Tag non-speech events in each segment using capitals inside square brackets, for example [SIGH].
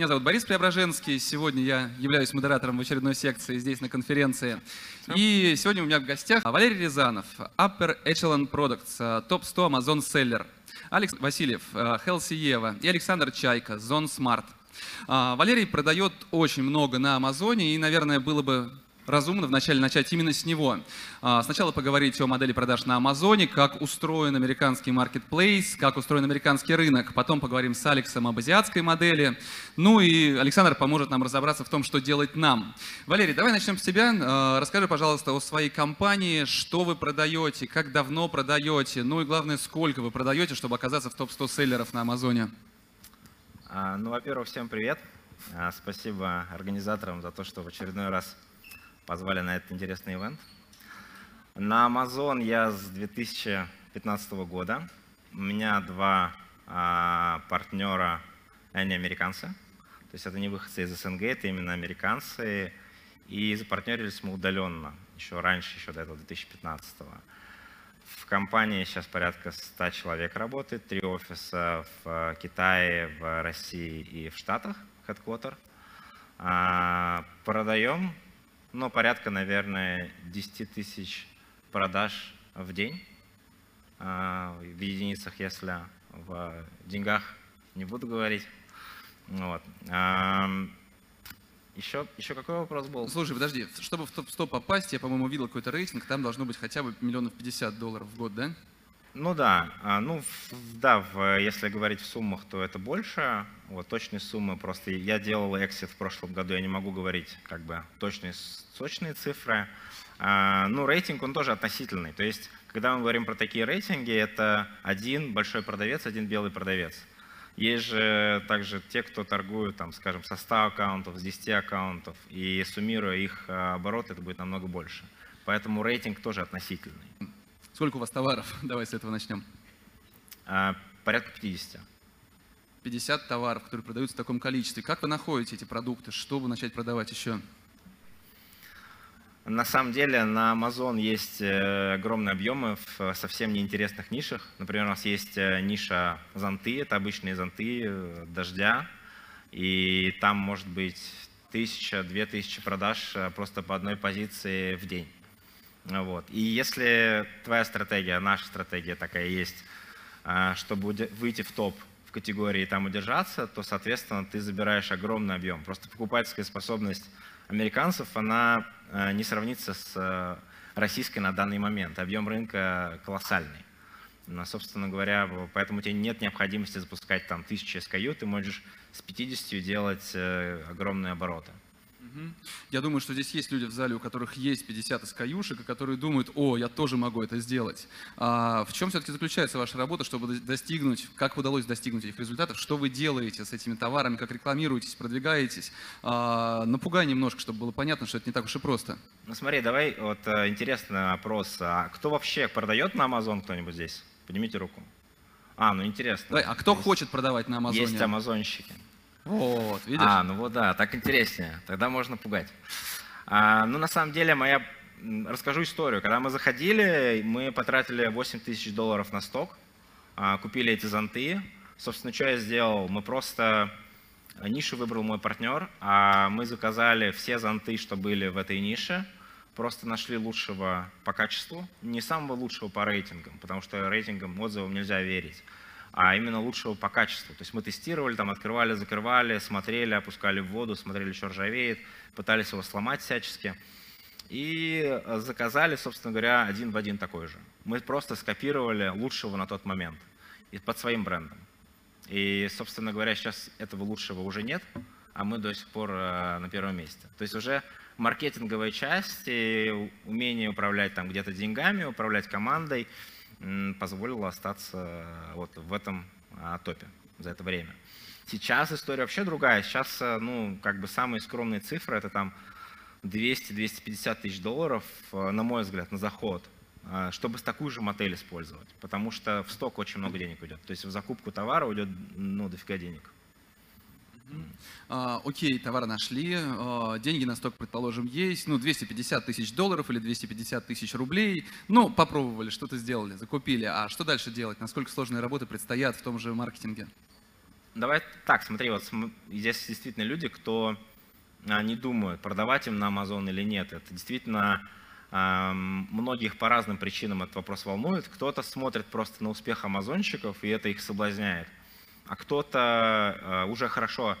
Меня зовут Борис Преображенский. Сегодня я являюсь модератором в очередной секции здесь на конференции. И сегодня у меня в гостях Валерий Рязанов, Upper Echelon Products, топ-100 Amazon Seller. Алекс Васильев, Healthy Ева и Александр Чайка, Zone Smart. Валерий продает очень много на Амазоне, и, наверное, было бы разумно вначале начать именно с него. А, сначала поговорить о модели продаж на Амазоне, как устроен американский маркетплейс, как устроен американский рынок. Потом поговорим с Алексом об азиатской модели. Ну и Александр поможет нам разобраться в том, что делать нам. Валерий, давай начнем с тебя. А, расскажи, пожалуйста, о своей компании, что вы продаете, как давно продаете, ну и главное, сколько вы продаете, чтобы оказаться в топ-100 селлеров на Амазоне. А, ну, во-первых, всем привет. Спасибо организаторам за то, что в очередной раз позвали на этот интересный ивент. На Amazon я с 2015 года. У меня два а, партнера, они американцы. То есть это не выходцы из СНГ, это именно американцы. И запартнерились мы удаленно, еще раньше, еще до этого, 2015 -го. В компании сейчас порядка 100 человек работает, три офиса в Китае, в России и в Штатах, headquarter. А, продаем но порядка, наверное, 10 тысяч продаж в день. А, в единицах, если в деньгах не буду говорить. Вот. Еще, еще какой вопрос был? Слушай, подожди, чтобы в топ-100 попасть, я, по-моему, видел какой-то рейтинг, там должно быть хотя бы миллионов 50 долларов в год, да? Ну да, а, ну да, если говорить в суммах, то это больше. Вот точные суммы просто я делал эксит в прошлом году, я не могу говорить как бы точные точные цифры. А, ну рейтинг он тоже относительный, то есть когда мы говорим про такие рейтинги, это один большой продавец, один белый продавец. Есть же также те, кто торгуют, там, скажем, со 100 аккаунтов, с 10 аккаунтов, и суммируя их а, обороты, это будет намного больше. Поэтому рейтинг тоже относительный. Сколько у вас товаров? [LAUGHS] Давай с этого начнем. А, порядка 50. 50 товаров, которые продаются в таком количестве. Как вы находите эти продукты? Чтобы начать продавать еще? На самом деле на Amazon есть э, огромные объемы в совсем неинтересных нишах. Например, у нас есть э, ниша зонты, это обычные зонты э, дождя, и там может быть тысяча, две тысячи продаж просто по одной позиции в день. Вот. И если твоя стратегия, наша стратегия такая есть, а, чтобы выйти в топ в категории и там удержаться, то, соответственно, ты забираешь огромный объем. Просто покупательская способность американцев, она а, не сравнится с а, российской на данный момент. Объем рынка колоссальный. Но, собственно говоря, поэтому тебе нет необходимости запускать там тысячи SKU, ты можешь с 50 делать э, огромные обороты. Я думаю, что здесь есть люди в зале, у которых есть 50 SKU-шек, и которые думают, о, я тоже могу это сделать. А в чем все-таки заключается ваша работа, чтобы достигнуть, как удалось достигнуть этих результатов, что вы делаете с этими товарами, как рекламируетесь, продвигаетесь? А, напугай немножко, чтобы было понятно, что это не так уж и просто. Ну смотри, давай, вот э, интересный вопрос. А кто вообще продает на Amazon кто-нибудь здесь? Поднимите руку. А, ну интересно. Давай, а кто есть, хочет продавать на Амазоне? Есть амазонщики. Вот, видишь? А, ну вот да, так интереснее. Тогда можно пугать. А, ну, на самом деле, моя... Расскажу историю. Когда мы заходили, мы потратили 8 тысяч долларов на сток, а, купили эти зонты. Собственно, что я сделал? Мы просто... Нишу выбрал мой партнер, а мы заказали все зонты, что были в этой нише, просто нашли лучшего по качеству, не самого лучшего по рейтингам, потому что рейтингам, отзывам нельзя верить а именно лучшего по качеству. То есть мы тестировали, там открывали, закрывали, смотрели, опускали в воду, смотрели, что ржавеет, пытались его сломать всячески. И заказали, собственно говоря, один в один такой же. Мы просто скопировали лучшего на тот момент и под своим брендом. И, собственно говоря, сейчас этого лучшего уже нет, а мы до сих пор э, на первом месте. То есть уже маркетинговая часть, умение управлять там где-то деньгами, управлять командой – позволило остаться э, вот в этом а, топе за это время. Сейчас история вообще другая. Сейчас, э, ну, как бы самые скромные цифры, это там 200-250 тысяч долларов, э, на мой взгляд, на заход, чтобы такую же модель использовать. Потому что в сток очень много денег уйдет. То есть в закупку товара уйдет, ну, дофига денег. А, окей, товар нашли, а, деньги на сток, предположим, есть, ну, 250 тысяч долларов или 250 тысяч рублей, ну, попробовали, что-то сделали, закупили, а что дальше делать, насколько сложные работы предстоят в том же маркетинге? давай так, смотри, вот здесь действительно люди, кто не думают, продавать им на Amazon или нет. Это действительно многих по разным причинам этот вопрос волнует. Кто-то смотрит просто на успех амазонщиков, и это их соблазняет. А кто-то уже хорошо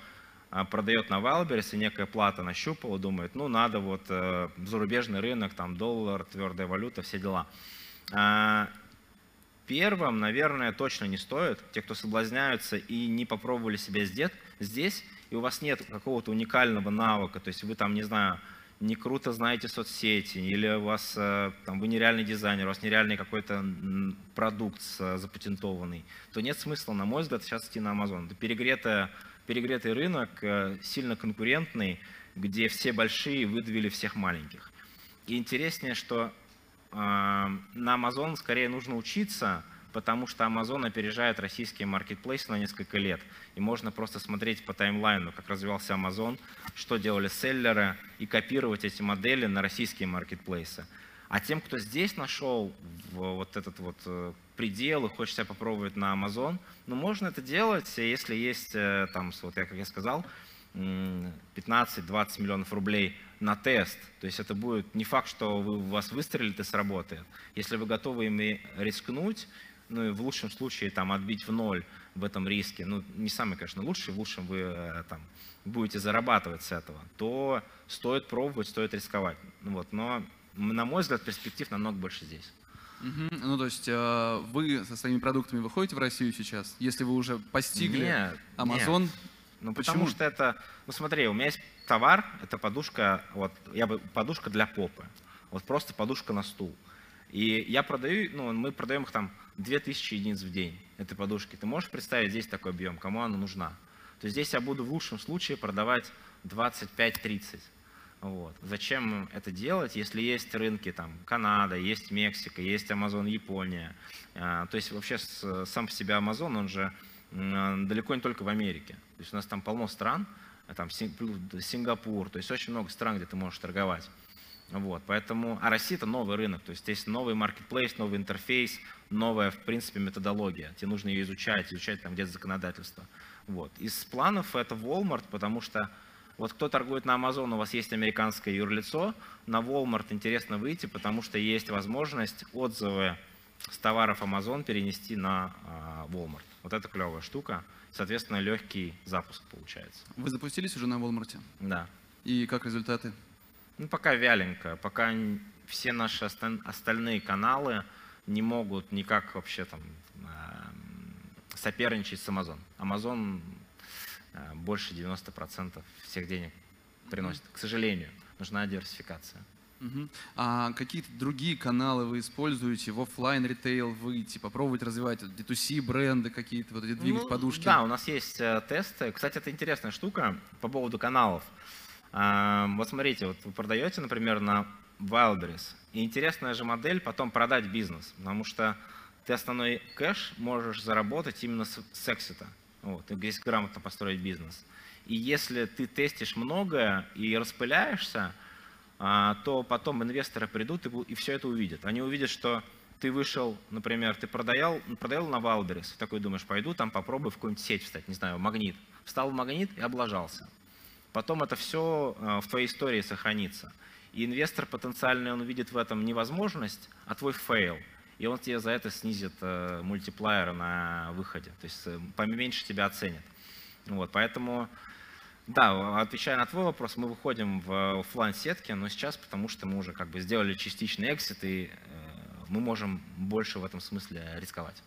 продает на Wildberries, и некая плата нащупала, думает, ну надо вот э, зарубежный рынок, там доллар, твердая валюта, все дела. Первым, наверное, точно не стоит, те, кто соблазняются и не попробовали себя здесь, и у вас нет какого-то уникального навыка, то есть вы там, не знаю, не круто знаете соцсети, или у вас э, там, вы нереальный дизайнер, у вас нереальный какой-то продукт запатентованный, то нет смысла, на мой взгляд, сейчас идти на Amazon. Это перегретая, перегретый рынок, э, сильно конкурентный, где все большие выдавили всех маленьких. И интереснее, что э, на Amazon скорее нужно учиться, потому что Amazon опережает российские маркетплейсы на несколько лет. И можно просто смотреть по таймлайну, как развивался Amazon, что делали селлеры, и копировать эти модели на российские маркетплейсы. А тем, кто здесь нашел вот этот вот э, предел и хочет себя попробовать на Amazon, ну, можно это делать, если есть, э, там, вот я, как я сказал, 15-20 миллионов рублей на тест. То есть это будет не факт, что вы, вас выстрелит и сработает. Если вы готовы ими рискнуть ну и в лучшем случае там отбить в ноль в этом риске, ну не самый, конечно, лучший, в лучшем вы э, там будете зарабатывать с этого, то стоит пробовать, стоит рисковать. Ну, вот, но на мой взгляд перспектив намного больше здесь. Угу. Ну, то есть э, вы со своими продуктами выходите в Россию сейчас, если вы уже постигли нет, Amazon? Нет. Ну, Почему? потому что это, ну смотри, у меня есть товар, это подушка, вот, я бы, подушка для попы, вот просто подушка на стул. И я продаю, ну, мы продаем их там 2000 единиц в день, этой подушки. Ты можешь представить здесь такой объем, кому она нужна? То есть здесь я буду в лучшем случае продавать 25-30. Вот. Зачем это делать, если есть рынки там Канада, есть Мексика, есть Amazon Япония. А, то есть вообще сам по себе Amazon, он же далеко не только в Америке. То есть у нас там полно стран, там Сингапур, то есть очень много стран, где ты можешь торговать. Вот, поэтому, а Россия это новый рынок, то есть здесь новый маркетплейс, новый интерфейс, новая, в принципе, методология. Тебе нужно ее изучать, изучать там где-то законодательство. Вот. Из планов это Walmart, потому что вот кто торгует на Amazon, у вас есть американское юрлицо, на Walmart интересно выйти, потому что есть возможность отзывы с товаров Amazon перенести на а, Walmart. Вот это клевая штука. Соответственно, легкий запуск получается. Вы запустились уже на Walmart? Да. И как результаты? Ну, пока вяленько, пока все наши остальные каналы не могут никак вообще там эм, соперничать с Amazon. Amazon э, больше 90% всех денег приносит. К сожалению, нужна диверсификация. Угу. А какие-то другие каналы вы используете в офлайн ритейл выйти, попробовать развивать D2C бренды какие-то, вот эти двигать ну, подушки? Да, у нас есть э, тесты. Кстати, это интересная штука по поводу каналов. Вот смотрите, вот вы продаете, например, на Wildberries, и интересная же модель потом продать бизнес, потому что ты основной кэш можешь заработать именно с, с exit а, вот, если грамотно построить бизнес. И если ты тестишь многое и распыляешься, а, то потом инвесторы придут и, и все это увидят. Они увидят, что ты вышел, например, ты продаял, продаял на Wildberries, такой думаешь, пойду там попробую в какую-нибудь сеть встать, не знаю, магнит. Встал в магнит и облажался потом это все э, в твоей истории сохранится. И инвестор потенциальный, он увидит в этом невозможность, а твой фейл. И он тебе за это снизит э, мультиплеер на выходе. То есть э, поменьше тебя оценит. Вот, поэтому, да, отвечая на твой вопрос, мы выходим в офлайн сетки, но сейчас потому что мы уже как бы сделали частичный exit, и мы можем больше в этом смысле рисковать.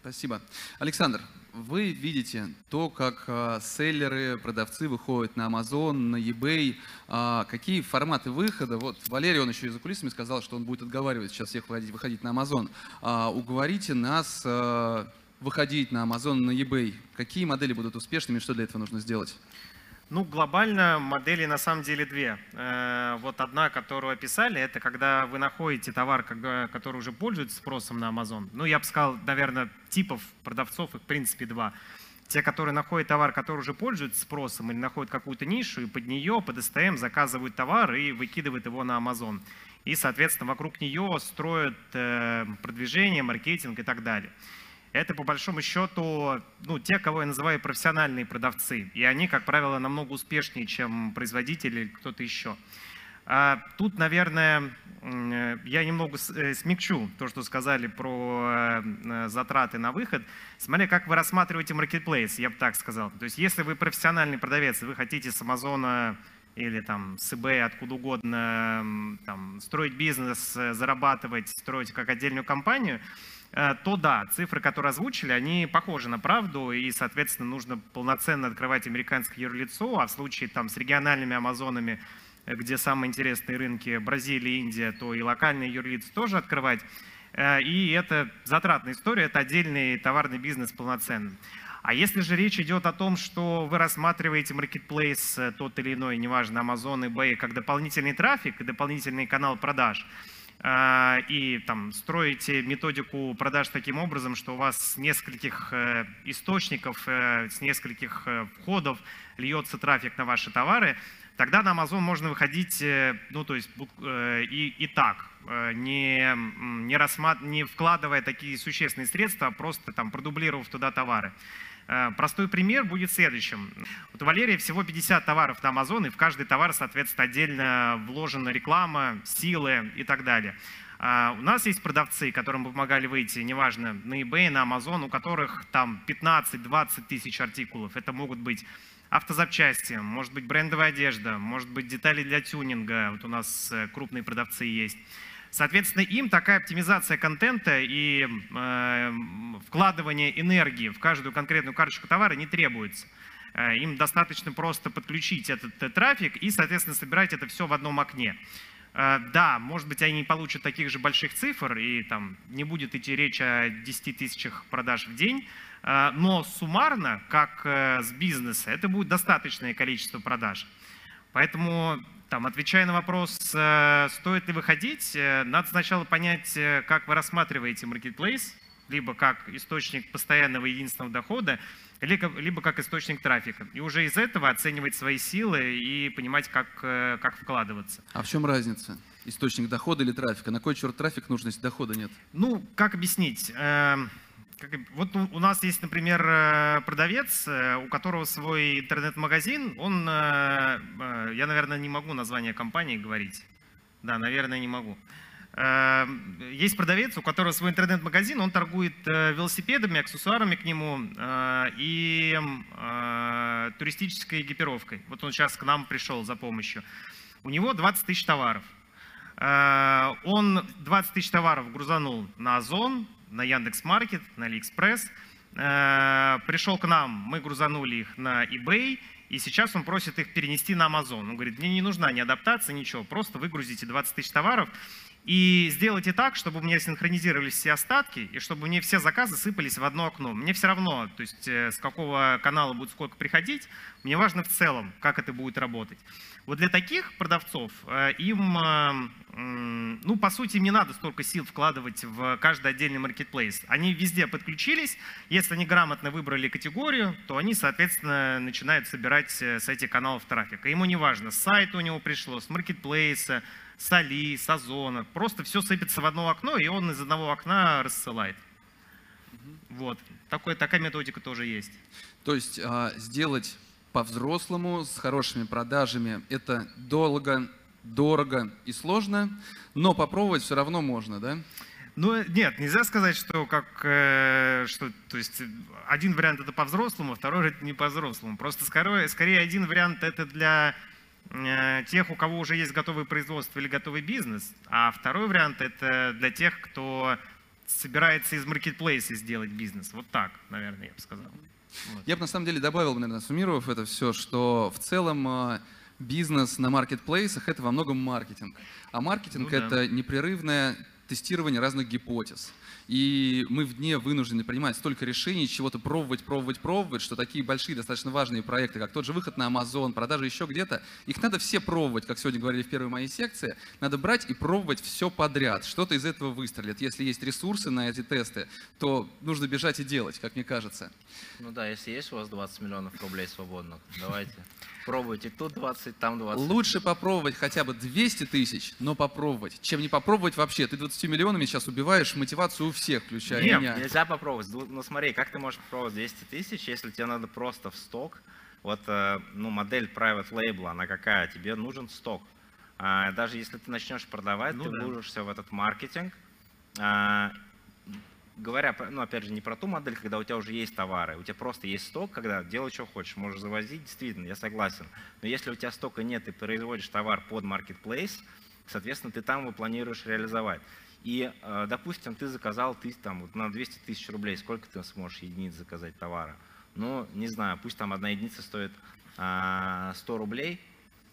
Спасибо. Александр, вы видите то, как а, селлеры, продавцы выходят на Amazon, на eBay, а, какие форматы выхода. Вот Валерий, он еще и за кулисами сказал, что он будет отговаривать сейчас всех выходить, выходить на Amazon. А, уговорите нас выходить на Amazon, на eBay. Какие модели будут успешными, что для этого нужно сделать? Ну, глобально модели на самом деле две. Э, вот одна, которую описали, это когда вы находите товар, который уже пользуется спросом на Amazon. Ну, я бы сказал, наверное, типов продавцов, их в принципе два. Те, которые находят товар, который уже пользуется спросом, или находят какую-то нишу, и под нее, под STM заказывают товар и выкидывают его на Amazon. И, соответственно, вокруг нее строят э, продвижение, маркетинг и так далее. Это по большому счету ну, те, кого я называю профессиональные продавцы. И они, как правило, намного успешнее, чем производители или кто-то еще. А тут, наверное, я немного э, смягчу то, что сказали про э, затраты на выход. Смотря как вы рассматриваете marketplace, я бы так сказал. То есть если вы профессиональный продавец, вы хотите с Амазона или там с eBay, откуда угодно, там, строить бизнес, э, зарабатывать, строить как отдельную компанию, то да, цифры, которые озвучили, они похожи на правду, и, соответственно, нужно полноценно открывать американское юрлицо, а в случае там с региональными Амазонами где самые интересные рынки Бразилия, Индия, то и локальные юрлицы тоже открывать. Э, и это затратная история, это отдельный товарный бизнес полноценный. А если же речь идет о том, что вы рассматриваете э, тот или иной, неважно, Amazon, eBay, как дополнительный трафик и дополнительный канал продаж, э, и там строите методику продаж таким образом, что у вас с нескольких источников, с нескольких входов льется трафик на ваши товары, тогда на Amazon можно выходить, э, ну, то есть э, и, и так, э, не, не, рассмат... не вкладывая такие существенные средства, а просто там продублировав туда товары. Простой пример будет следующим. Вот у Валерия всего 50 товаров на Amazon, и в каждый товар, соответственно, отдельно вложена реклама, силы и так далее. У нас есть продавцы, которым мы помогали выйти, неважно, на eBay, на Amazon, у которых там 15-20 тысяч артикулов. Это могут быть автозапчасти, может быть брендовая одежда, может быть детали для тюнинга, вот у нас э, крупные продавцы есть. Соответственно, им такая оптимизация контента и э, вкладывание энергии в каждую конкретную карточку товара не требуется. Э, им достаточно просто подключить этот, этот трафик и, соответственно, собирать это все в одном окне. Э, да, может быть, они не получат таких же больших цифр, и там не будет идти речь о 10 тысячах продаж в день, Э, но суммарно, как э, с бизнеса, это будет достаточное количество продаж. Поэтому, там, отвечая на вопрос, э, стоит ли выходить, надо сначала понять, как вы рассматриваете marketplace, либо как источник постоянного единственного дохода, либо как источник трафика. И уже из этого оценивать свои силы и понимать, как, как вкладываться. А в чем разница? Источник дохода или трафика? На кой черт трафик нужно, если дохода нет? Ну, как объяснить? Вот у нас есть, например, э, продавец, э, у которого свой интернет-магазин. Он, э, я, наверное, не могу название компании говорить. Да, наверное, не могу. Есть продавец, у которого свой интернет-магазин, он торгует велосипедами, аксессуарами к нему и туристической экипировкой. Вот он сейчас к нам пришел за помощью. У него 20 тысяч товаров. Он 20 тысяч товаров грузанул на Озон, на Яндекс Маркет, на Алиэкспресс. Э, пришел к нам, мы грузанули их на eBay, и сейчас он просит их перенести на Amazon. Он говорит, мне не нужна ни адаптация, ничего, просто выгрузите 20 тысяч товаров и сделайте так, чтобы у меня синхронизировались все остатки, и чтобы мне все заказы сыпались в одно окно. Мне все равно, то есть э, с какого канала будет сколько приходить, мне важно в целом, как это будет работать. Вот для таких продавцов э, им, э, ну, по сути, им не надо столько сил вкладывать в каждый отдельный маркетплейс. Они везде подключились, если они грамотно выбрали категорию, то они, соответственно, начинают собирать с этих каналов трафик. И ему не важно, с сайта у него пришло, с маркетплейса, с Али, с Озона. Просто все сыпется в одно окно, и он из одного окна рассылает. Вот. Такой, такая методика тоже есть. То есть а, сделать по-взрослому, с хорошими продажами, это долго, дорого и сложно, но попробовать все равно можно, да? Ну, нет, нельзя сказать, что как, э, что, то есть один вариант это по-взрослому, второй это не по-взрослому. Просто скорее, скорее один вариант это для Э, тех, у кого уже есть готовое производство или готовый бизнес, а второй вариант это для тех, кто собирается из маркетплейса сделать бизнес. Вот так, наверное, я бы сказал. Я бы на самом деле добавил, наверное, суммировав это все, что в целом э, бизнес на маркетплейсах это во многом маркетинг. А маркетинг ну, да. это непрерывное тестирование разных гипотез. И мы в дне вынуждены принимать столько решений, чего-то пробовать, пробовать, пробовать, что такие большие, достаточно важные проекты, как тот же выход на Amazon, продажи еще где-то, их надо все пробовать, как сегодня говорили в первой моей секции. Надо брать и пробовать все подряд. Что-то из этого выстрелит. Если есть ресурсы на эти тесты, то нужно бежать и делать, как мне кажется. Ну да, если есть у вас 20 миллионов рублей свободных, давайте. Пробуйте тут 20, там 20. Лучше попробовать хотя бы 200 тысяч, но попробовать, чем не попробовать вообще. Ты 20 10 миллионами сейчас убиваешь мотивацию у всех, включая Нет, меня. нельзя попробовать. Ну, смотри, как ты можешь попробовать 200 тысяч, если тебе надо просто в сток? Вот э, ну, модель private label, она какая? Тебе нужен сток. А, даже если ты начнешь продавать, Ну ты да. вложишься в этот маркетинг. А, говоря, ну опять же, не про ту модель, когда у тебя уже есть товары, у тебя просто есть сток, когда делай, что хочешь, можешь завозить, действительно, я согласен. Но если у тебя стока нет, ты производишь товар под marketplace, соответственно, ты там его планируешь реализовать. И, э, допустим, ты заказал ты, там, вот на 200 тысяч рублей, сколько ты сможешь единиц заказать товара? Ну, не знаю, пусть там одна единица стоит а, 100 рублей,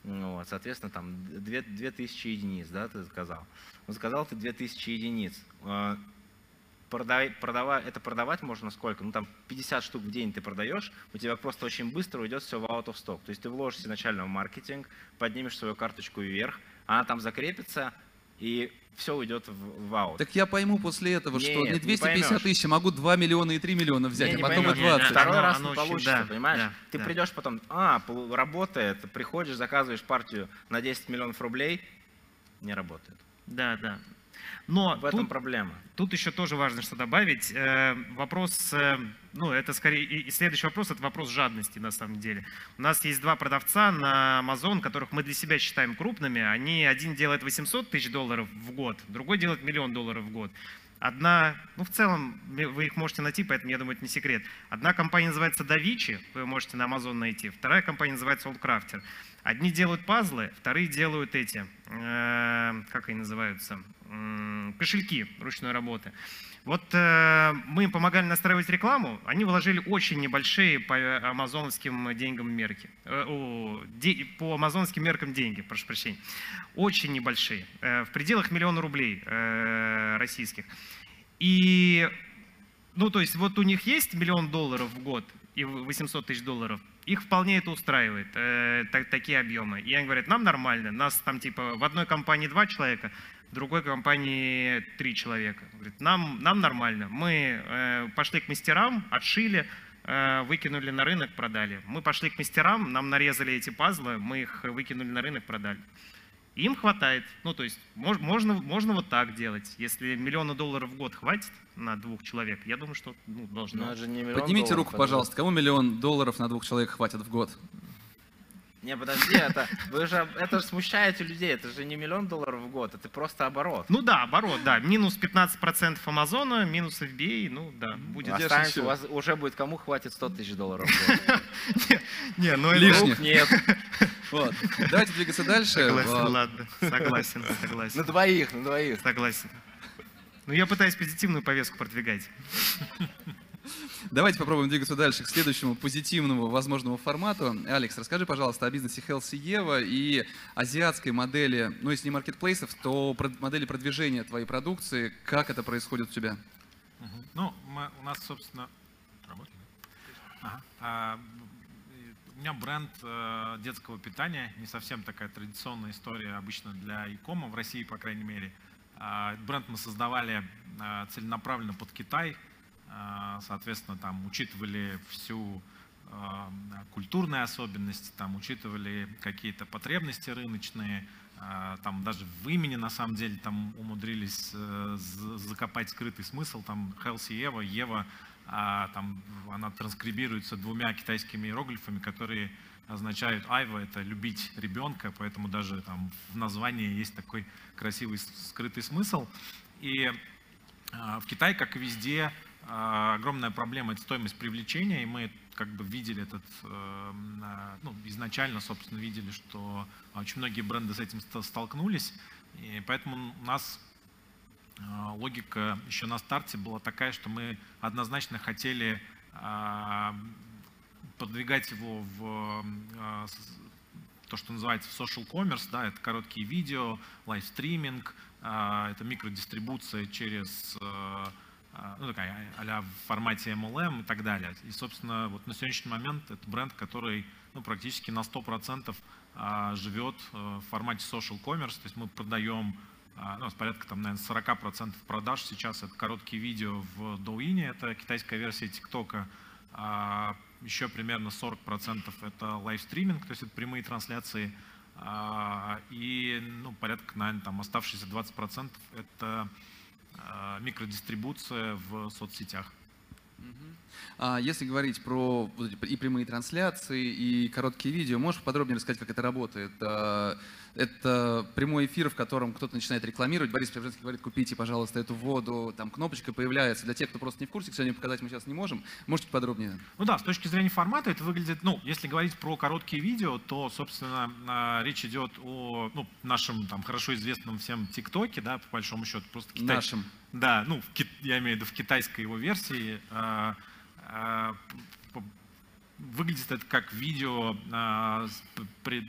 ну, вот, соответственно, там 2, 2000 единиц, да, ты заказал. Ну, заказал ты 2000 единиц. Э, продай- продава- это продавать можно сколько? Ну, там 50 штук в день ты продаешь, у тебя просто очень быстро уйдет все в out of stock. То есть ты вложишься изначально в маркетинг, поднимешь свою карточку вверх, она там закрепится, и все уйдет в, в out. Так я пойму после этого, что Нет, не не 250 поймешь. тысяч, а могу 2 миллиона и 3 миллиона взять, Не, а не потом и поймешь. 20. Второй Оно- раз оно не очень- получится, да, понимаешь? да, ты да. придешь потом, а, работает, приходишь, заказываешь партию на 10 миллионов рублей, не работает. Да, да. Но В этом тут, проблема. тут еще тоже важно что добавить. Э, Вопрос, э, ну, это скорее, и следующий вопрос, это вопрос жадности на самом деле. У нас есть два продавца на Amazon, которых мы для себя считаем крупными. Они, один делает 800 тысяч долларов в год, другой делает миллион долларов в год. Одна, ну в целом вы их можете найти, поэтому я думаю, это не секрет. Одна компания называется Davichi, вы можете на Amazon найти. Вторая компания называется Oldcrafter. Одни делают пазлы, вторые делают эти, э, как они называются, кошельки ручной работы. Вот э, мы им помогали настраивать рекламу, они вложили очень небольшие по амазоновским деньгам мерки, э, о, де- по амазоновским меркам деньги, прошу прощения, очень небольшие, э, в пределах миллиона рублей э, российских. И, ну, то есть вот у них есть миллион долларов в год и 800 тысяч долларов, их вполне это устраивает, э, так- такие объемы. И они говорят, нам нормально, нас там типа в одной компании два человека, другой компании три человека. Говорит, нам, нам нормально. Мы э, пошли к мастерам, отшили, э, выкинули на рынок, продали. Мы пошли к мастерам, нам нарезали эти пазлы, мы их выкинули на рынок, продали. Им хватает. Ну, то есть мож- можно, можно вот так делать. Если миллиона долларов в год хватит на двух человек, я думаю, что ну, должно. Поднимите руку, пожалуйста. Кому миллион долларов на двух человек хватит в год? Не, подожди, это, вы же, это же смущаете людей, это же не миллион долларов в год, это просто оборот. Ну да, оборот, да. Минус 15% Амазона, минус FBA, ну да, будет. Останется, у вас уже будет кому хватит 100 тысяч долларов в год. [LAUGHS] Не, ну Лишних. Нет. Вот. Давайте двигаться дальше. Согласен, ладно. Согласен, На согласен. двоих, на двоих. Согласен. Ну, я пытаюсь позитивную повестку продвигать. Давайте попробуем двигаться дальше к следующему позитивному возможному формату. Алекс, расскажи, пожалуйста, о бизнесе Healthy Eva и азиатской модели, ну, если не маркетплейсов, то модели продвижения твоей продукции. Как это происходит у тебя? Ну, мы- у нас, собственно? Ага. А, у меня бренд э, детского питания, не совсем такая традиционная история обычно для икома в России, по крайней мере. А, бренд мы создавали э, целенаправленно под Китай, А, соответственно, там учитывали всю э, культурные особенности, там учитывали какие-то потребности рыночные, а, там даже в имени на самом деле там умудрились э, закопать скрытый смысл, там Healthy Ева, а, там она транскрибируется двумя китайскими иероглифами, которые означают айва, это любить ребенка, поэтому даже там в названии есть такой красивый скрытый смысл. И а, в Китае, как и везде, а, огромная проблема – это стоимость привлечения, и мы как бы видели этот, э, а, ну, изначально, собственно, видели, что очень многие бренды с этим ст- столкнулись, и поэтому у нас а, логика еще на старте была такая, что мы однозначно хотели а, продвигать его в а, то, что называется в social commerce, да, это короткие видео, лайвстриминг, а, это микродистрибуция через а, а, ну, такая а в формате MLM и так далее. И, собственно, вот на сегодняшний момент это бренд, который ну, практически на 100% а, живет э, в формате social commerce, то есть мы продаем а, ну, порядка там, наверное, 40% продаж. Сейчас это короткие видео в Douyin, это китайская версия ТикТока, а, еще примерно 40% это лайвстриминг, то есть это прямые трансляции, а, и ну, порядка, наверное, там оставшиеся 20% это микродистрибуция в соцсетях. А если говорить про и прямые трансляции, и короткие видео, можешь подробнее рассказать, как это работает? А, это прямой эфир, в котором кто-то начинает рекламировать. Борис Преображенский говорит, купите, пожалуйста, эту воду. Там кнопочка появляется. Для тех, кто просто не в курсе, сожалению, показать мы сейчас не можем. Можете подробнее? Ну да, с точки зрения формата это выглядит, ну, если говорить про короткие видео, то, собственно, а, речь идет о ну, нашем там хорошо известном всем ТикТоке, да, по большому счету. Просто Китай... Нашим. Да, ну, я имею в виду в китайской его версии. Выглядит это как видео а,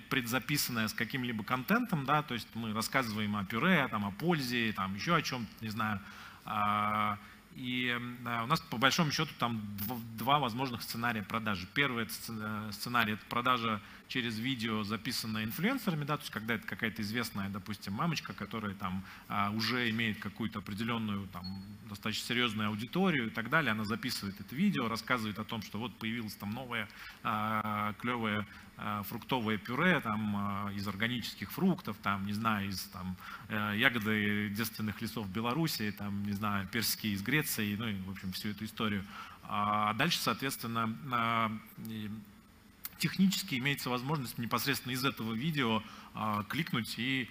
предзаписанное с каким-либо контентом, да, то есть мы рассказываем о пюре, там, о пользе, там, еще о чем-то, не знаю, а, и у нас по большому счету там два возможных сценария продажи. Первый э, сценарий это продажа через видео, записанное инфлюенсерами, да, то есть когда это какая-то известная, допустим, мамочка, которая там а, уже имеет какую-то определенную, там, достаточно серьезную аудиторию и так далее, она записывает это видео, рассказывает о том, что вот появилось там новое а, клевое а, фруктовое пюре там а, из органических фруктов, там, не знаю, из там э, ягоды девственных лесов Беларуси, там, не знаю, персики из Греции, ну и, в общем, всю эту историю. А дальше, соответственно, технически имеется возможность непосредственно из этого видео кликнуть и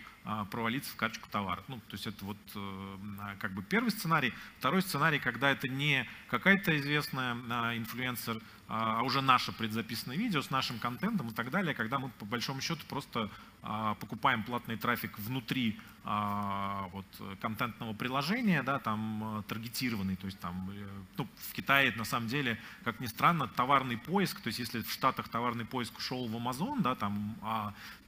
провалиться в карточку товара. Ну, то есть это вот э, как бы первый сценарий. Второй сценарий, когда это не какая-то известная а, инфлюенсер, а уже наше предзаписанное видео с нашим контентом и так далее, когда мы по большому счету просто покупаем платный трафик внутри вот, контентного приложения, да, там таргетированный, то есть там, э, ну, в Китае на самом деле, как ни странно, товарный поиск, то есть если в Штатах товарный поиск ушел в Amazon, да, там,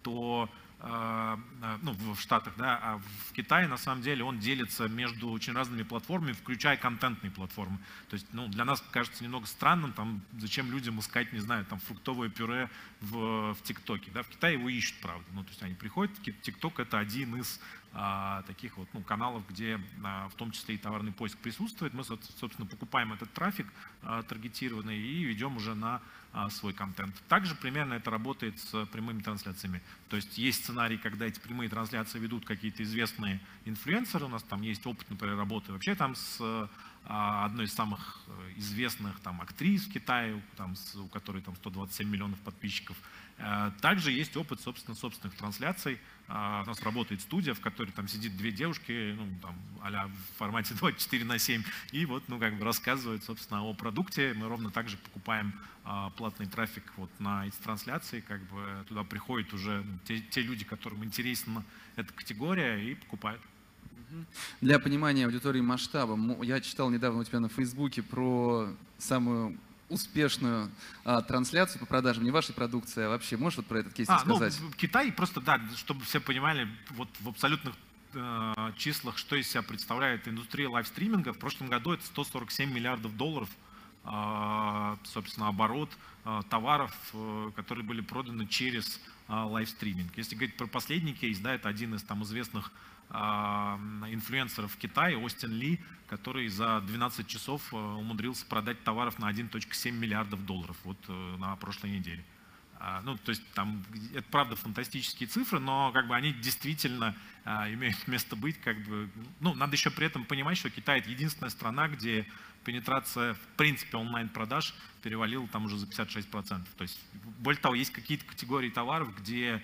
то Э, э, ну, в Штатах, да, а в Китае на самом деле он делится между очень разными платформами, включая контентные платформы. То есть, ну, для нас кажется немного странным, там, зачем людям искать, не знаю, там, фруктовое пюре в, в ТикТоке, да, в Китае его ищут, правда, ну, то есть они приходят, ТикТок это один из а, таких вот ну, каналов, где а, в том числе и товарный поиск присутствует. Мы, собственно, покупаем этот трафик а, таргетированный и ведем уже на свой контент. Также примерно это работает с прямыми трансляциями. То есть есть сценарий, когда эти прямые трансляции ведут какие-то известные инфлюенсеры. У нас там есть опыт, например, работы вообще там с одной из самых известных там актрис в Китае, там, у которой там 127 миллионов подписчиков. Э, также есть опыт, собственно, собственных трансляций. А, у нас работает студия, в которой там сидит две девушки, ну, там, а в формате [LAUGHS] 24 на 7, и вот, ну, как бы рассказывают, собственно, о продукте. Мы ровно так же покупаем а, платный трафик вот на эти трансляции, как бы туда приходят уже ну, те, те люди, которым интересна эта категория, и покупают. Для понимания аудитории масштаба, я читал недавно у тебя на Фейсбуке про самую успешную а, трансляцию по продажам не вашей продукции, а вообще можешь вот про этот кейс а, ну, рассказать? Ну, Китай просто, да, чтобы все понимали, вот в абсолютных э, числах, что из себя представляет индустрия лайвстриминга. В прошлом году это 147 миллиардов долларов, э, собственно, оборот э, товаров, э, которые были проданы через э, лайвстриминг. Если говорить про последний кейс, да, это один из там известных инфлюенсеров в Китае, Остин Ли, который за 12 часов э, умудрился продать товаров на 1.7 миллиардов долларов вот э, на прошлой неделе. А, ну, то есть там, это правда фантастические цифры, но как бы они действительно а, имеют [LAUGHS] место быть. Как бы, ну, надо еще при этом понимать, что Китай это единственная страна, где пенетрация в принципе онлайн-продаж перевалила там уже за 56%. То есть, более того, есть какие-то категории товаров, где а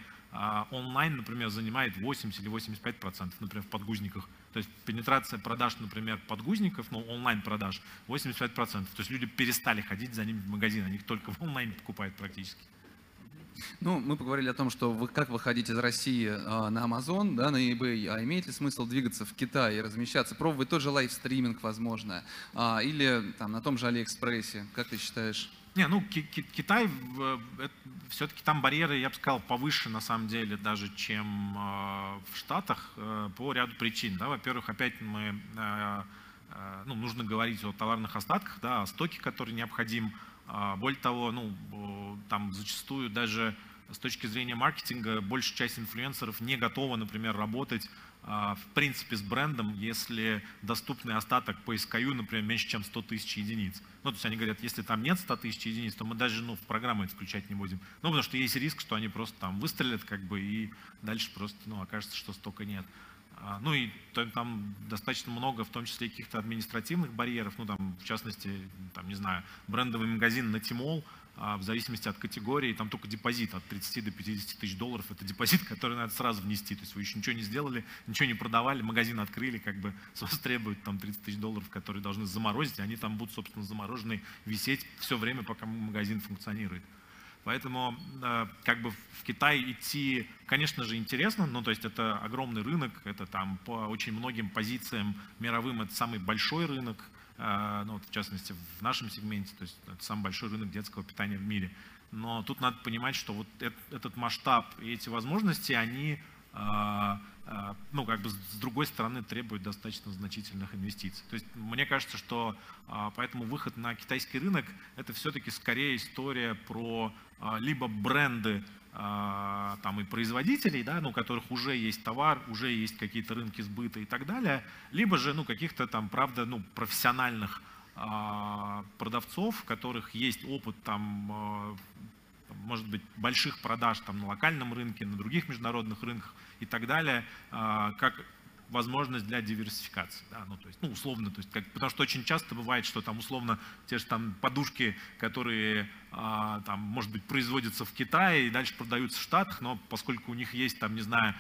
онлайн, например, занимает 80 или 85 процентов, например, в подгузниках. То есть пенетрация продаж, например, подгузников, ну, онлайн-продаж 85 процентов. То есть люди перестали ходить за ними в магазин, они только в онлайн покупают практически. Ну, мы поговорили о том, что вы, как выходить из России э, на Amazon, да, на eBay, а имеет ли смысл двигаться в Китай и размещаться, пробовать тот же лайвстриминг, возможно, э, или там на том же Алиэкспрессе, как ты считаешь? Не, ну Китай, все-таки там барьеры, я бы сказал, повыше на самом деле даже, чем э, в Штатах э, по ряду причин. Да. Во-первых, опять мы, э, ну, нужно говорить о товарных остатках, да, о стоке, который необходим. А, более того, ну, там зачастую даже с точки зрения маркетинга большая часть инфлюенсеров не готова, например, работать а, в принципе, с брендом, если доступный остаток по SKU, например, меньше, чем 100 тысяч единиц. Ну, то есть они говорят, если там нет 100 тысяч единиц, то мы даже ну, в программу это включать не будем. Ну, потому что есть риск, что они просто там выстрелят, как бы, и дальше просто, ну, окажется, что столько нет. А, ну и там достаточно много, в том числе каких-то административных барьеров, ну там, в частности, там, не знаю, брендовый магазин на Тимол, а, в зависимости от категории, там только депозит от 30 до 50 тысяч долларов, это депозит, [LAUGHS] который надо сразу внести, то есть вы еще ничего не сделали, ничего не продавали, магазин открыли, как бы с вас требуют там 30 тысяч долларов, которые должны заморозить, они там будут, собственно, замороженные висеть все время, пока магазин функционирует. Поэтому как бы в Китай идти, конечно же, интересно, ну то есть это огромный рынок, это там по очень многим позициям мировым это самый большой рынок, а, ну, вот в частности в нашем сегменте, то есть это самый большой рынок детского питания в мире. Но тут надо понимать, что вот этот масштаб и эти возможности, они а, а, ну, как бы с другой стороны требуют достаточно значительных инвестиций. То есть мне кажется, что поэтому выход на китайский рынок это все-таки скорее история про либо бренды там и производителей, да, ну, у которых уже есть товар, уже есть какие-то рынки сбыта и так далее, либо же ну, каких-то там, правда, ну, профессиональных продавцов, у которых есть опыт там может быть, больших продаж там, на локальном рынке, на других международных рынках и так далее, а, как возможность для диверсификации. Да, ну, то есть, ну, условно, то есть, как, потому что очень часто бывает, что там условно те же там подушки, которые а, там, может быть, производятся в Китае и дальше продаются в Штатах, но поскольку у них есть там, не знаю,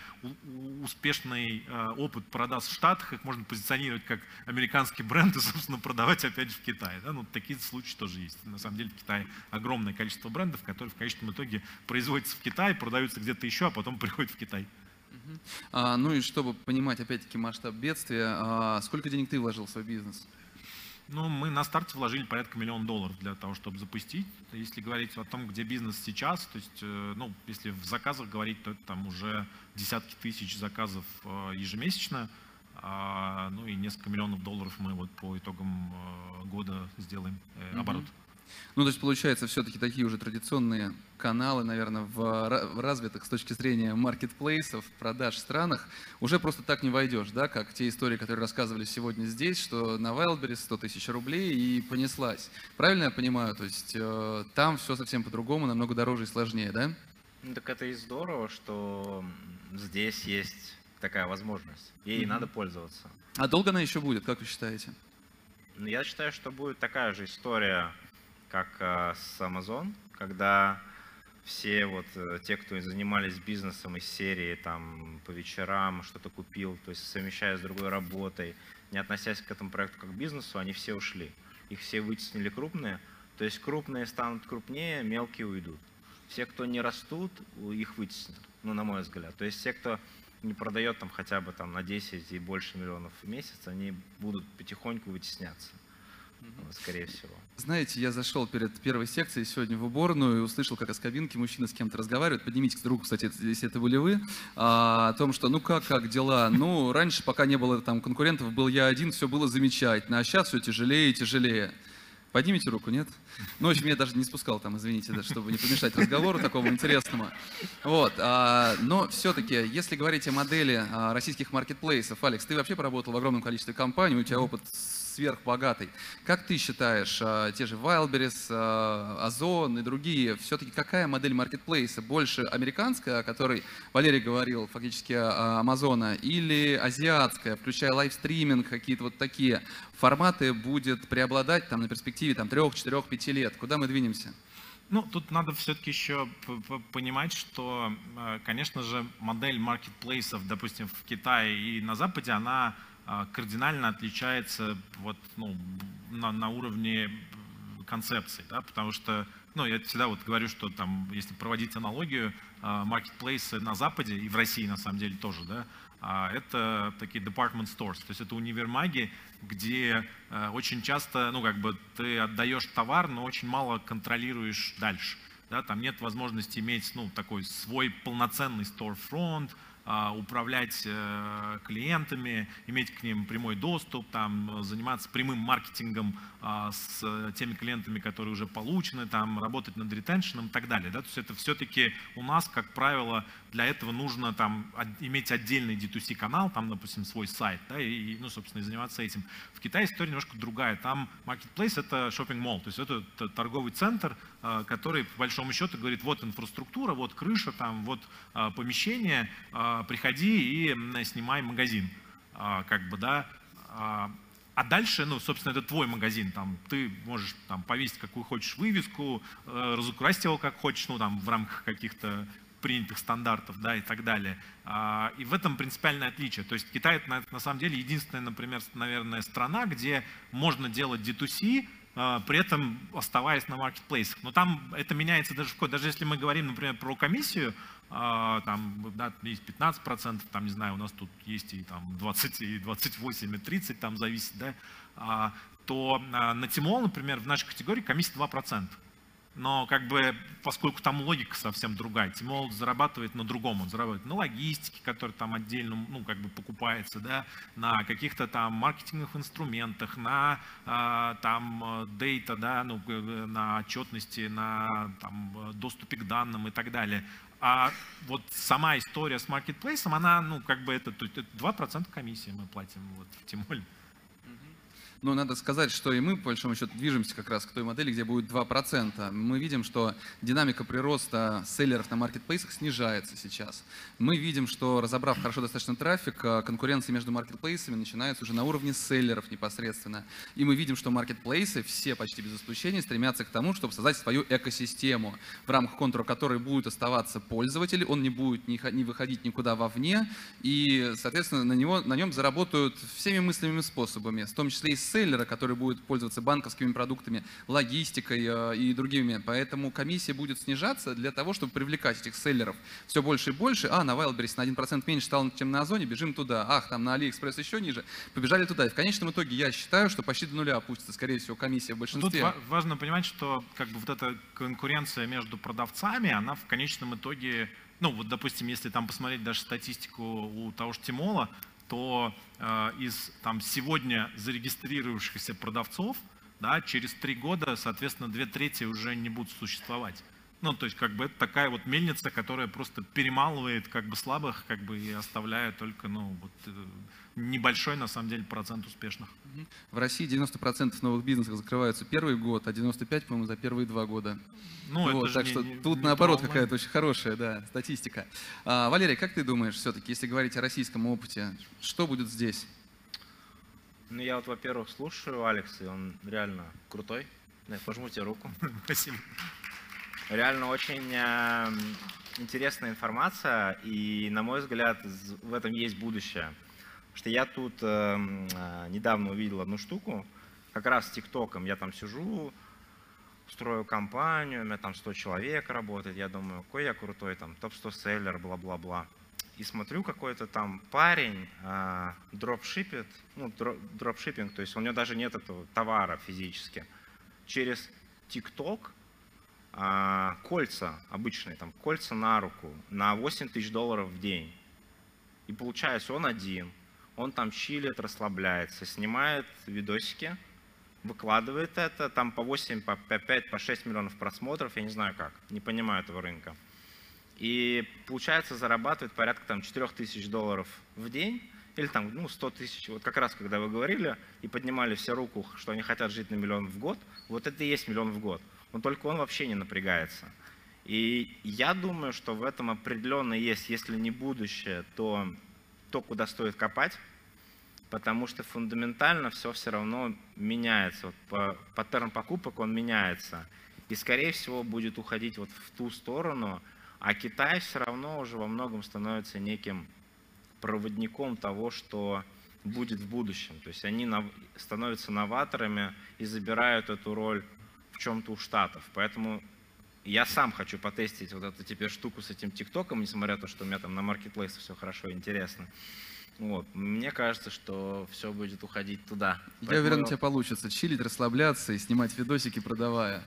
успешный а, опыт продаж в Штатах, их можно позиционировать как американский бренд и, собственно, продавать опять же в Китае. Да? Ну, такие случаи тоже есть. На самом деле в Китае огромное количество брендов, которые в конечном итоге производятся в Китае, продаются где-то еще, а потом приходят в Китай. А, ну и чтобы понимать, опять-таки, масштаб бедствия, а, сколько денег ты вложил в свой бизнес? Ну, мы на старте вложили порядка миллиона долларов для того, чтобы запустить. Если говорить о том, где бизнес сейчас, то есть, э, ну, если в заказах говорить, то это там уже десятки тысяч заказов э, ежемесячно, а, ну и несколько миллионов долларов мы вот по итогам э, года сделаем оборот. Mm-hmm. Ну, то есть, получается, все-таки такие уже традиционные каналы, наверное, в развитых с точки зрения маркетплейсов, продаж странах, уже просто так не войдешь, да, как те истории, которые рассказывали сегодня здесь, что на Wildberries 100 тысяч рублей и понеслась. Правильно я понимаю? То есть э, там все совсем по-другому, намного дороже и сложнее, да? Ну, так это и здорово, что здесь есть такая возможность. Ей mm-hmm. надо пользоваться. А долго она еще будет, как вы считаете? Ну, я считаю, что будет такая же история как э, с Amazon, когда все вот э, те, кто занимались бизнесом из серии там по вечерам что-то купил, то есть совмещая с другой работой, не относясь к этому проекту как к бизнесу, они все ушли. Их все вытеснили крупные. То есть крупные станут крупнее, мелкие уйдут. Все, кто не растут, их вытеснят, ну, на мой взгляд. То есть все, кто не продает там хотя бы там на 10 и больше миллионов в месяц, они будут потихоньку вытесняться скорее всего. Знаете, я зашел перед первой секцией сегодня в уборную и услышал, как из кабинки мужчина с кем-то разговаривает. Поднимите руку, кстати, если это были вы. А, о том, что ну как, как дела? Ну, раньше, пока не было там конкурентов, был я один, все было замечательно. А сейчас все тяжелее и тяжелее. Поднимите руку, нет? Ну, в общем, я даже не спускал там, извините, да, чтобы не помешать разговору такому интересному. Вот, а, но все-таки, если говорить о модели а, российских маркетплейсов, Алекс, ты вообще поработал в огромном количестве компаний, у тебя опыт сверхбогатый. Как ты считаешь, а, те же Wildberries, а, Озон и другие, все-таки какая модель маркетплейса? Больше американская, о которой Валерий говорил, фактически а, Амазона, или азиатская, включая лайвстриминг, какие-то вот такие форматы будет преобладать там на перспективе там, 3, 4, 5 лет? Куда мы двинемся? Ну, тут надо все-таки еще понимать, что, конечно же, модель маркетплейсов, допустим, в Китае и на Западе, она а, кардинально отличается вот, ну, на, на уровне концепции, да, потому что, ну, я всегда вот говорю, что там, если проводить аналогию, маркетплейсы на Западе и в России на самом деле тоже, да, а, это такие department stores, то есть это универмаги, где а, очень часто, ну, как бы ты отдаешь товар, но очень мало контролируешь дальше. Да, там нет возможности иметь ну, такой свой полноценный storefront, а, управлять э, клиентами, иметь к ним прямой доступ, там, заниматься прямым маркетингом а, с теми клиентами, которые уже получены, там, работать над ретеншеном и так далее. Да? То есть это все-таки у нас, как правило, для этого нужно там, иметь отдельный D2C канал, там, допустим, свой сайт, да, и, ну, собственно, и заниматься этим. В Китае история немножко другая. Там marketplace — это shopping mall, то есть это торговый центр, а, который, по большому счету, говорит, вот инфраструктура, вот крыша, там, вот помещение, а, приходи и снимай магазин, а, как бы, да. А, а дальше, ну, собственно, это твой магазин, там, ты можешь там повесить какую хочешь вывеску, э, разукрасить его как хочешь, ну, там, в рамках каких-то принятых стандартов, да, и так далее. А, и в этом принципиальное отличие. То есть Китай это на самом деле единственная, например, наверное, страна, где можно делать D2C, а, при этом оставаясь на маркетплейсах. Но там это меняется даже в код. Даже если мы говорим, например, про комиссию, а, там да, есть 15%, там, не знаю, у нас тут есть и там 20, и 28, и 30, там зависит, да, то на Тимол, например, в нашей категории комиссия 2% но как бы, поскольку там логика совсем другая, Тимол зарабатывает на другом, он зарабатывает на логистике, которая там отдельно, ну, как бы покупается, да, на каких-то там маркетинговых инструментах, на э, там дейта, да, ну, на отчетности, на там доступе к данным и так далее. А вот сама история с маркетплейсом, она, ну, как бы это, это 2% комиссии мы платим вот в Тимоле. Но надо сказать, что и мы, по большому счету, движемся как раз к той модели, где будет 2%. Мы видим, что динамика прироста селлеров на маркетплейсах снижается сейчас. Мы видим, что, разобрав хорошо достаточно трафик, э, конкуренция между маркетплейсами начинается уже на уровне селлеров непосредственно. И мы видим, что маркетплейсы, все почти без исключения, стремятся к тому, чтобы создать свою экосистему, в рамках контура которой будет оставаться пользователь, он не будет не выходить никуда вовне, и, соответственно, на, него, на нем заработают всеми мыслимыми способами, в том числе и с селлера, который будет пользоваться банковскими продуктами, логистикой э, и другими. Поэтому комиссия будет снижаться для того, чтобы привлекать этих селлеров все больше и больше. А, на Wildberries на 1% меньше стало, чем на Озоне, бежим туда. Ах, там на AliExpress еще ниже, побежали туда. И в конечном итоге я считаю, что почти до нуля опустится, скорее всего, комиссия в большинстве. Тут важно понимать, что как бы вот эта конкуренция между продавцами, она в конечном итоге ну вот, допустим, если там посмотреть даже статистику у того же Тимола, то э, из там, сегодня зарегистрировавшихся продавцов да, через три года, соответственно, две трети уже не будут существовать. Ну, то есть, как бы это такая вот мельница, которая просто перемалывает как бы слабых, как бы и оставляет только, ну, вот э, небольшой, на самом деле, процент успешных. В России 90% новых бизнесов закрываются первый год, а 95, по-моему, за первые два года. Ну, вот, так не, что не, тут, не наоборот, какая-то очень хорошая да, статистика. А, Валерий, как ты думаешь, все-таки, если говорить о российском опыте, что будет здесь? Ну, я вот, во-первых, слушаю Алекса, и он реально крутой. Да, пожму тебе руку. [LAUGHS] Спасибо. Реально очень э, интересная информация, и, на мой взгляд, в этом есть будущее. Что я тут э, э, недавно увидел одну штуку, как раз с ТикТоком. Я там сижу, строю компанию, у меня там 100 человек работает, я думаю, какой я крутой, там, топ-100 селлер, бла-бла-бла. И смотрю, какой-то там парень э, дропшипит, ну, дропшиппинг, то есть у него даже нет этого товара физически. Через ТикТок а, кольца обычные, там, кольца на руку на 8 тысяч долларов в день. И получается, он один, он там чилит, расслабляется, снимает видосики, выкладывает это, там по 8, по 5, по 6 миллионов просмотров, я не знаю как, не понимаю этого рынка. И получается зарабатывает порядка там 4 тысяч долларов в день, или там ну, 100 тысяч, вот как раз когда вы говорили и поднимали все руку, что они хотят жить на миллион в год, вот это и есть миллион в год но только он вообще не напрягается. И я думаю, что в этом определенно есть, если не будущее, то то, куда стоит копать, потому что фундаментально все все равно меняется. Вот по, паттерн покупок он меняется. И, скорее всего, будет уходить вот в ту сторону, а Китай все равно уже во многом становится неким проводником того, что будет в будущем. То есть они становятся новаторами и забирают эту роль в чем-то у Штатов. Поэтому я сам хочу потестить вот эту теперь штуку с этим ТикТоком, несмотря на то, что у меня там на маркетплейсе все хорошо и интересно. Вот. Мне кажется, что все будет уходить туда. Я Поэтому... уверен, у тебя получится чилить, расслабляться и снимать видосики, продавая.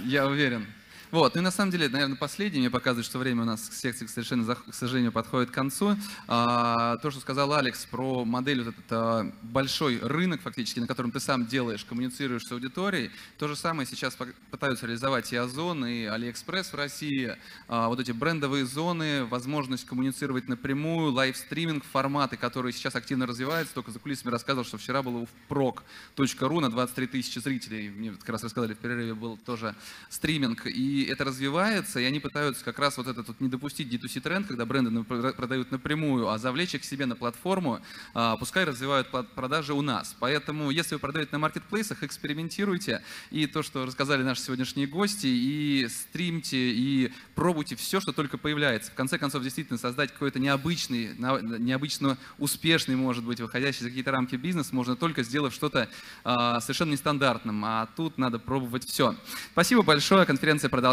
Я уверен. Вот, ну и на самом деле, наверное, последнее мне показывает, что время у нас к секции, совершенно, к сожалению, подходит к концу. А, то, что сказал Алекс про модель, вот этот а, большой рынок фактически, на котором ты сам делаешь, коммуницируешь с аудиторией, то же самое сейчас пытаются реализовать и Озон, и Алиэкспресс в России. А, вот эти брендовые зоны, возможность коммуницировать напрямую, лайвстриминг, форматы, которые сейчас активно развиваются. Только за кулисами рассказывал, что вчера было у prog.ru на 23 тысячи зрителей. Мне как раз рассказали, в перерыве был тоже стриминг. И это развивается, и они пытаются как раз вот этот вот не допустить D2C тренд, когда бренды продают напрямую, а завлечь их к себе на платформу, а, пускай развивают продажи у нас. Поэтому, если вы продаете на маркетплейсах, экспериментируйте, и то, что рассказали наши сегодняшние гости, и стримьте, и пробуйте все, что только появляется. В конце концов, действительно, создать какой-то необычный, необычно успешный, может быть, выходящий за какие-то рамки бизнес, можно только сделав что-то а, совершенно нестандартным, а тут надо пробовать все. Спасибо большое, конференция продолжается.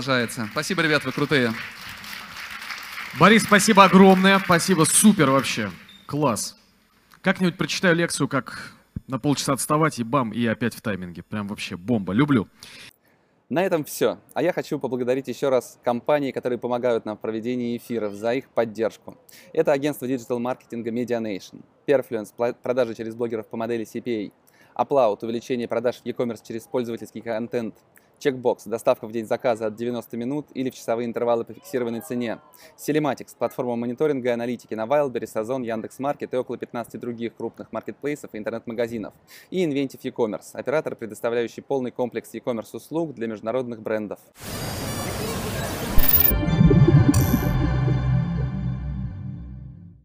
Спасибо, ребят, вы крутые. Борис, спасибо огромное, спасибо, супер вообще, класс. Как-нибудь прочитаю лекцию, как на полчаса отставать и бам, и опять в тайминге. Прям вообще бомба, люблю. На этом все. А я хочу поблагодарить еще раз компании, которые помогают нам в проведении эфиров за их поддержку. Это агентство диджитал-маркетинга MediaNation, Perfluence, продажи через блогеров по модели CPA, Applaud, увеличение продаж в e-commerce через пользовательский контент, Checkbox – доставка в день заказа от 90 минут или в часовые интервалы по фиксированной цене. Telematics – платформа мониторинга и аналитики на Wildberries, Озон, Яндекс.Маркет и около 15 других крупных маркетплейсов и интернет-магазинов. И Inventive e-commerce – оператор, предоставляющий полный комплекс e-commerce услуг для международных брендов.